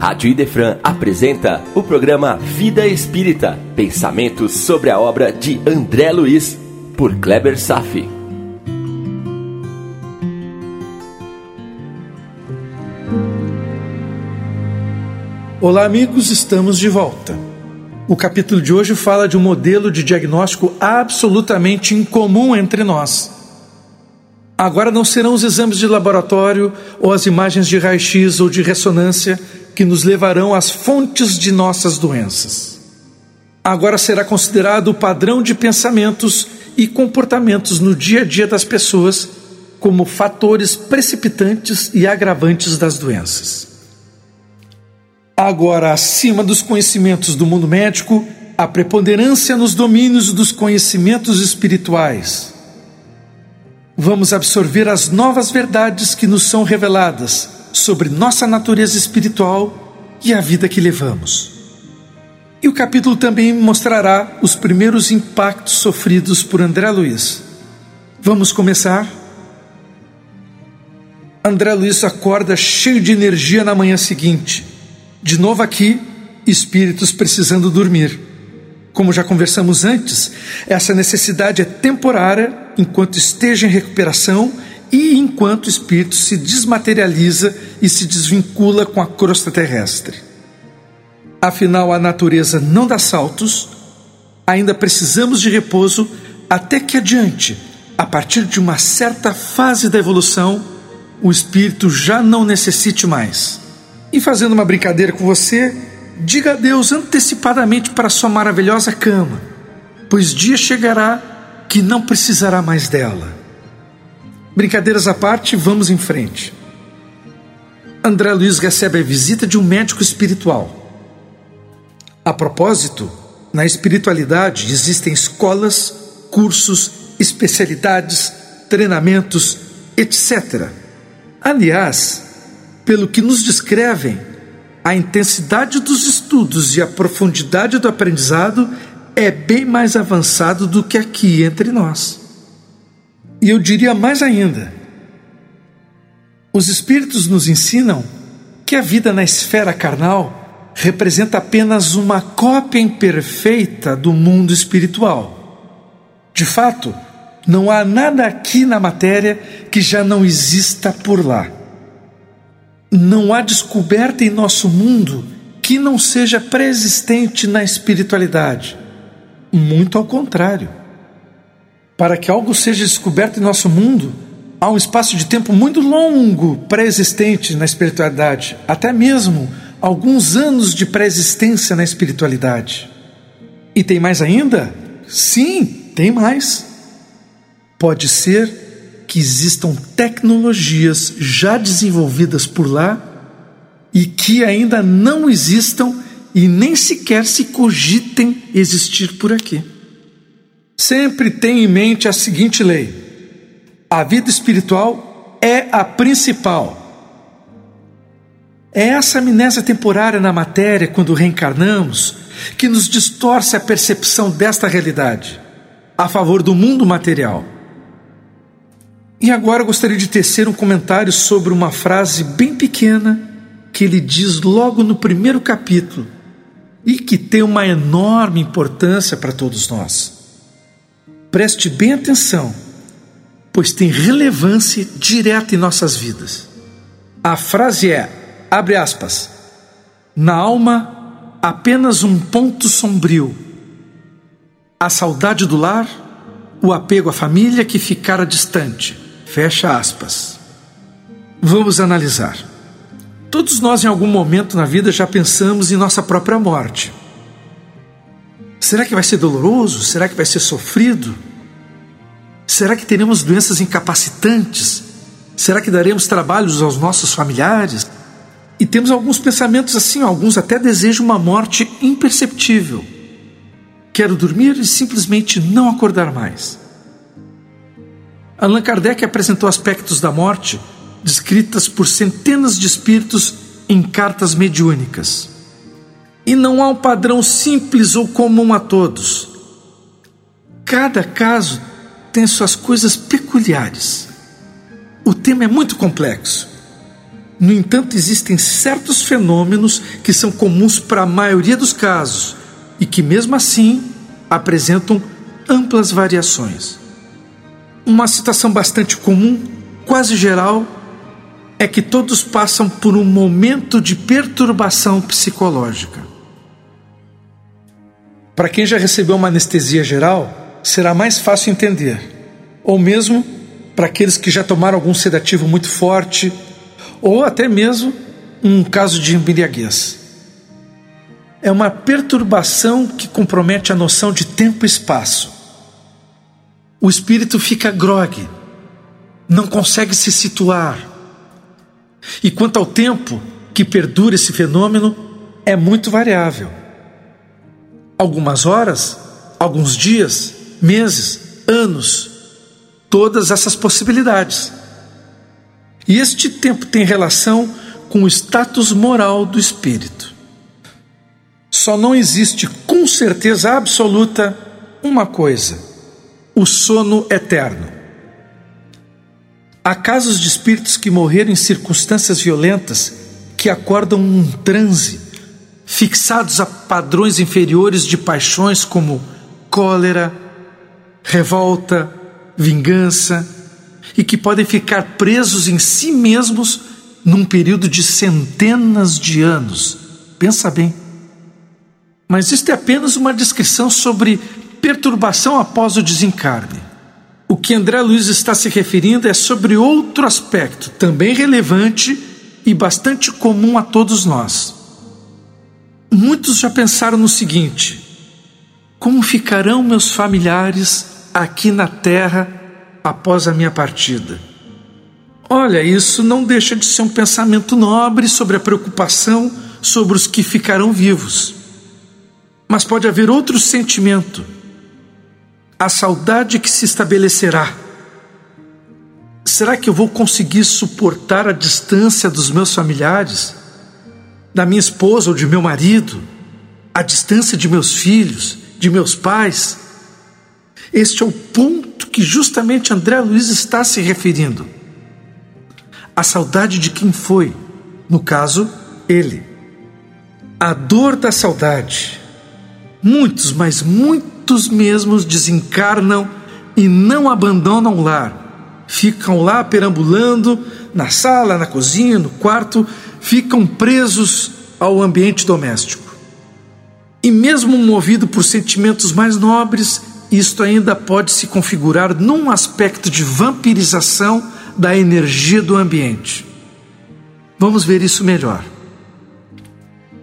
Rádio Idefran apresenta o programa Vida Espírita, pensamentos sobre a obra de André Luiz, por Kleber Safi. Olá, amigos, estamos de volta. O capítulo de hoje fala de um modelo de diagnóstico absolutamente incomum entre nós. Agora não serão os exames de laboratório ou as imagens de raio-x ou de ressonância que nos levarão às fontes de nossas doenças. Agora será considerado o padrão de pensamentos e comportamentos no dia a dia das pessoas como fatores precipitantes e agravantes das doenças. Agora, acima dos conhecimentos do mundo médico, a preponderância nos domínios dos conhecimentos espirituais. Vamos absorver as novas verdades que nos são reveladas sobre nossa natureza espiritual e a vida que levamos. E o capítulo também mostrará os primeiros impactos sofridos por André Luiz. Vamos começar? André Luiz acorda cheio de energia na manhã seguinte. De novo aqui, espíritos precisando dormir. Como já conversamos antes, essa necessidade é temporária enquanto esteja em recuperação e enquanto o espírito se desmaterializa e se desvincula com a crosta terrestre. Afinal, a natureza não dá saltos, ainda precisamos de repouso até que adiante, a partir de uma certa fase da evolução, o espírito já não necessite mais. E fazendo uma brincadeira com você, diga adeus antecipadamente para sua maravilhosa cama, pois dia chegará que não precisará mais dela. Brincadeiras à parte, vamos em frente. André Luiz recebe a visita de um médico espiritual. A propósito, na espiritualidade existem escolas, cursos, especialidades, treinamentos, etc. Aliás, pelo que nos descrevem, a intensidade dos estudos e a profundidade do aprendizado é bem mais avançado do que aqui entre nós. E eu diria mais ainda: os Espíritos nos ensinam que a vida na esfera carnal representa apenas uma cópia imperfeita do mundo espiritual. De fato, não há nada aqui na matéria que já não exista por lá. Não há descoberta em nosso mundo que não seja pré-existente na espiritualidade. Muito ao contrário. Para que algo seja descoberto em nosso mundo, há um espaço de tempo muito longo pré-existente na espiritualidade, até mesmo alguns anos de pré-existência na espiritualidade. E tem mais ainda? Sim, tem mais. Pode ser que existam tecnologias já desenvolvidas por lá e que ainda não existam e nem sequer se cogitem existir por aqui. Sempre tenha em mente a seguinte lei: a vida espiritual é a principal. É essa amnésia temporária na matéria, quando reencarnamos, que nos distorce a percepção desta realidade, a favor do mundo material. E agora gostaria de tecer um comentário sobre uma frase bem pequena que ele diz logo no primeiro capítulo e que tem uma enorme importância para todos nós. Preste bem atenção, pois tem relevância direta em nossas vidas. A frase é, abre aspas, na alma apenas um ponto sombrio. A saudade do lar, o apego à família que ficara distante. Fecha aspas. Vamos analisar. Todos nós, em algum momento na vida, já pensamos em nossa própria morte. Será que vai ser doloroso? Será que vai ser sofrido? Será que teremos doenças incapacitantes? Será que daremos trabalhos aos nossos familiares? E temos alguns pensamentos assim, alguns até desejam uma morte imperceptível. Quero dormir e simplesmente não acordar mais. Allan Kardec apresentou aspectos da morte descritas por centenas de espíritos em cartas mediúnicas. E não há um padrão simples ou comum a todos. Cada caso tem suas coisas peculiares. O tema é muito complexo. No entanto, existem certos fenômenos que são comuns para a maioria dos casos e que, mesmo assim, apresentam amplas variações. Uma situação bastante comum, quase geral, é que todos passam por um momento de perturbação psicológica. Para quem já recebeu uma anestesia geral, será mais fácil entender, ou mesmo para aqueles que já tomaram algum sedativo muito forte, ou até mesmo um caso de embriaguez. É uma perturbação que compromete a noção de tempo e espaço. O espírito fica grogue, não consegue se situar. E quanto ao tempo que perdura esse fenômeno, é muito variável. Algumas horas, alguns dias, meses, anos, todas essas possibilidades. E este tempo tem relação com o status moral do espírito. Só não existe com certeza absoluta uma coisa o sono eterno. Há casos de espíritos que morreram em circunstâncias violentas que acordam num transe, fixados a padrões inferiores de paixões como cólera, revolta, vingança, e que podem ficar presos em si mesmos num período de centenas de anos. Pensa bem. Mas isto é apenas uma descrição sobre perturbação após o desencarne. O que André Luiz está se referindo é sobre outro aspecto, também relevante e bastante comum a todos nós. Muitos já pensaram no seguinte: como ficarão meus familiares aqui na terra após a minha partida? Olha, isso não deixa de ser um pensamento nobre sobre a preocupação sobre os que ficarão vivos. Mas pode haver outro sentimento a saudade que se estabelecerá. Será que eu vou conseguir suportar a distância dos meus familiares, da minha esposa ou de meu marido, a distância de meus filhos, de meus pais? Este é o ponto que justamente André Luiz está se referindo. A saudade de quem foi, no caso, ele. A dor da saudade. Muitos, mas muitos mesmos desencarnam e não abandonam o lar. Ficam lá perambulando na sala, na cozinha, no quarto, ficam presos ao ambiente doméstico. E mesmo movido por sentimentos mais nobres, isto ainda pode se configurar num aspecto de vampirização da energia do ambiente. Vamos ver isso melhor.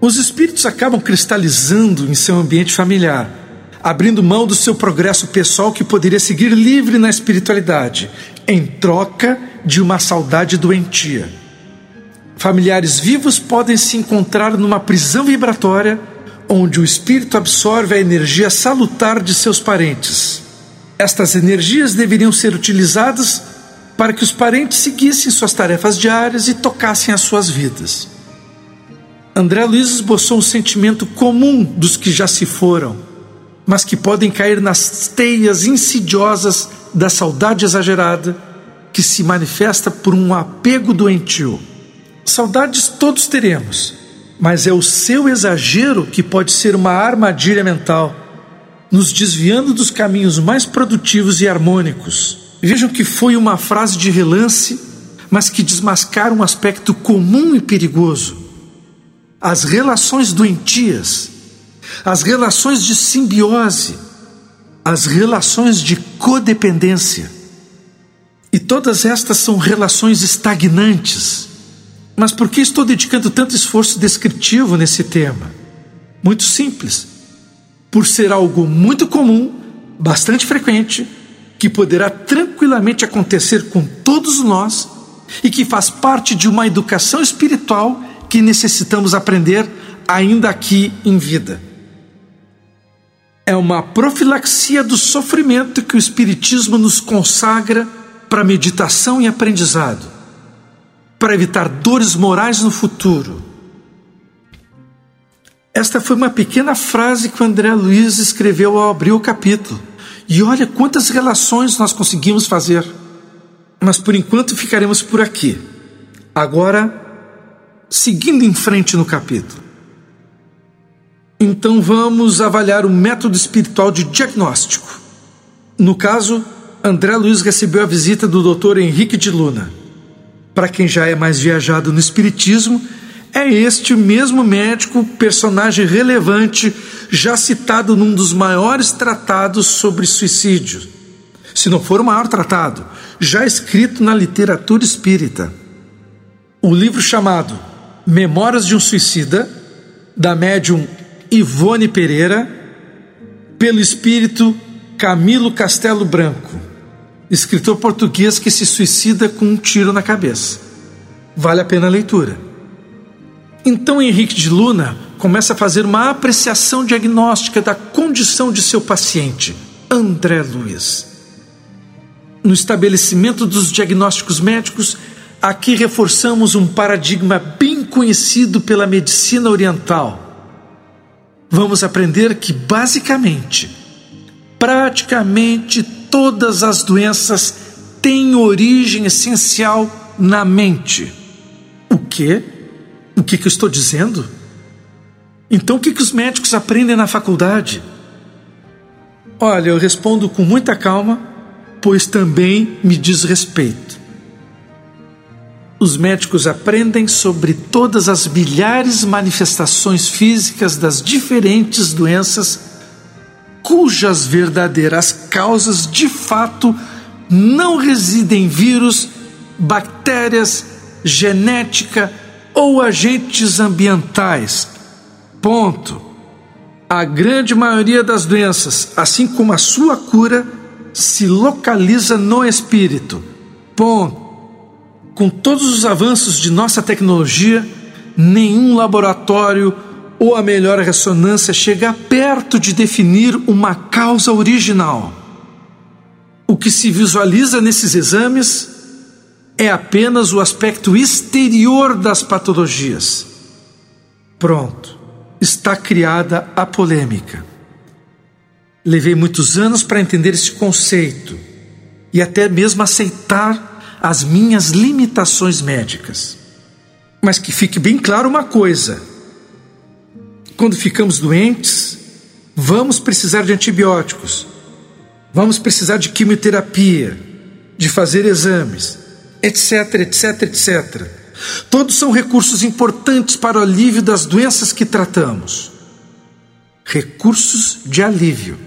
Os espíritos acabam cristalizando em seu ambiente familiar abrindo mão do seu progresso pessoal que poderia seguir livre na espiritualidade, em troca de uma saudade doentia. Familiares vivos podem se encontrar numa prisão vibratória onde o espírito absorve a energia salutar de seus parentes. Estas energias deveriam ser utilizadas para que os parentes seguissem suas tarefas diárias e tocassem as suas vidas. André Luiz esboçou um sentimento comum dos que já se foram mas que podem cair nas teias insidiosas da saudade exagerada que se manifesta por um apego doentio. Saudades todos teremos, mas é o seu exagero que pode ser uma armadilha mental, nos desviando dos caminhos mais produtivos e harmônicos. Vejam que foi uma frase de relance, mas que desmascara um aspecto comum e perigoso. As relações doentias as relações de simbiose, as relações de codependência. E todas estas são relações estagnantes. Mas por que estou dedicando tanto esforço descritivo nesse tema? Muito simples. Por ser algo muito comum, bastante frequente, que poderá tranquilamente acontecer com todos nós e que faz parte de uma educação espiritual que necessitamos aprender ainda aqui em vida é uma profilaxia do sofrimento que o Espiritismo nos consagra para meditação e aprendizado, para evitar dores morais no futuro. Esta foi uma pequena frase que o André Luiz escreveu ao abrir o capítulo. E olha quantas relações nós conseguimos fazer. Mas por enquanto ficaremos por aqui. Agora seguindo em frente no capítulo. Então vamos avaliar o método espiritual de diagnóstico. No caso, André Luiz recebeu a visita do Dr. Henrique de Luna. Para quem já é mais viajado no espiritismo, é este mesmo médico, personagem relevante, já citado num dos maiores tratados sobre suicídio. Se não for o maior tratado, já escrito na literatura espírita. O livro chamado Memórias de um Suicida, da médium Ivone Pereira, pelo espírito Camilo Castelo Branco, escritor português que se suicida com um tiro na cabeça. Vale a pena a leitura. Então Henrique de Luna começa a fazer uma apreciação diagnóstica da condição de seu paciente, André Luiz. No estabelecimento dos diagnósticos médicos, aqui reforçamos um paradigma bem conhecido pela medicina oriental. Vamos aprender que, basicamente, praticamente todas as doenças têm origem essencial na mente. O quê? O que, que eu estou dizendo? Então, o que, que os médicos aprendem na faculdade? Olha, eu respondo com muita calma, pois também me diz respeito. Os médicos aprendem sobre todas as milhares manifestações físicas das diferentes doenças, cujas verdadeiras causas de fato não residem em vírus, bactérias, genética, ou agentes ambientais. Ponto. A grande maioria das doenças, assim como a sua cura, se localiza no espírito. Ponto. Com todos os avanços de nossa tecnologia, nenhum laboratório ou a melhor ressonância chega perto de definir uma causa original. O que se visualiza nesses exames é apenas o aspecto exterior das patologias. Pronto, está criada a polêmica. Levei muitos anos para entender esse conceito e até mesmo aceitar as minhas limitações médicas. Mas que fique bem claro uma coisa: quando ficamos doentes, vamos precisar de antibióticos, vamos precisar de quimioterapia, de fazer exames etc, etc, etc. Todos são recursos importantes para o alívio das doenças que tratamos. Recursos de alívio.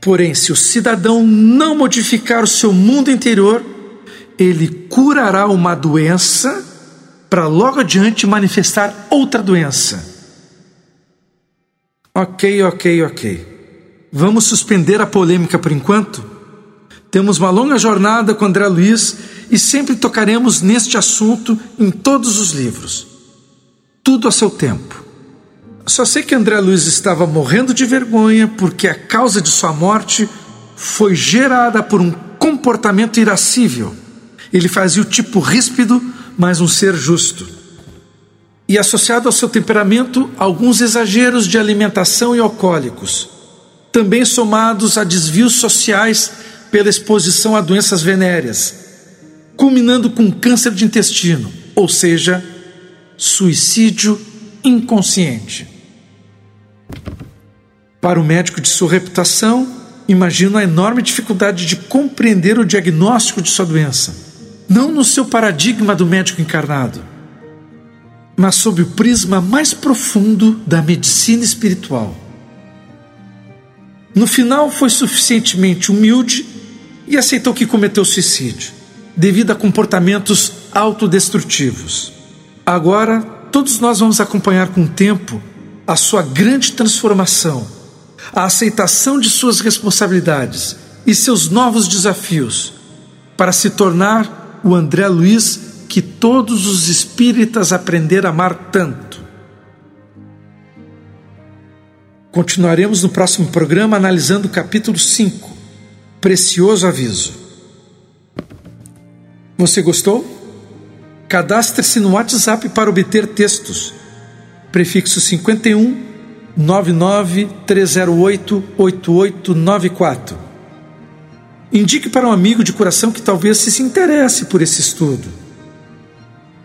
Porém, se o cidadão não modificar o seu mundo interior, ele curará uma doença para logo adiante manifestar outra doença. Ok, ok, ok. Vamos suspender a polêmica por enquanto? Temos uma longa jornada com André Luiz e sempre tocaremos neste assunto em todos os livros. Tudo a seu tempo. Só sei que André Luiz estava morrendo de vergonha porque a causa de sua morte foi gerada por um comportamento irascível. Ele fazia o tipo ríspido, mas um ser justo. E associado ao seu temperamento, alguns exageros de alimentação e alcoólicos, também somados a desvios sociais pela exposição a doenças venéreas, culminando com câncer de intestino, ou seja, suicídio inconsciente. Para o médico de sua reputação, imagino a enorme dificuldade de compreender o diagnóstico de sua doença, não no seu paradigma do médico encarnado, mas sob o prisma mais profundo da medicina espiritual. No final, foi suficientemente humilde e aceitou que cometeu suicídio, devido a comportamentos autodestrutivos. Agora, todos nós vamos acompanhar com o tempo a sua grande transformação, a aceitação de suas responsabilidades e seus novos desafios, para se tornar o André Luiz todos os espíritas aprenderam a amar tanto. Continuaremos no próximo programa analisando o capítulo 5 precioso aviso. Você gostou? Cadastre-se no WhatsApp para obter textos. Prefixo 51 99 308 8894. Indique para um amigo de coração que talvez se interesse por esse estudo.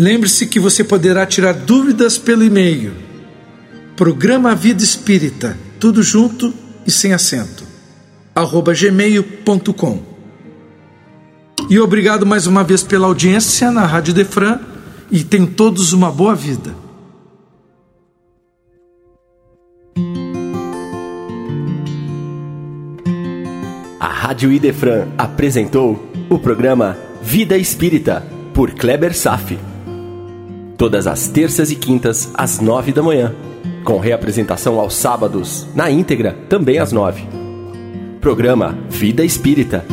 Lembre-se que você poderá tirar dúvidas pelo e-mail. Programa Vida Espírita, tudo junto e sem acento, arroba gmail.com. E obrigado mais uma vez pela audiência na Rádio Defran e tenham todos uma boa vida. A Rádio Idefran apresentou o programa Vida Espírita, por Kleber Safi. Todas as terças e quintas, às nove da manhã. Com reapresentação aos sábados, na íntegra, também às nove. Programa Vida Espírita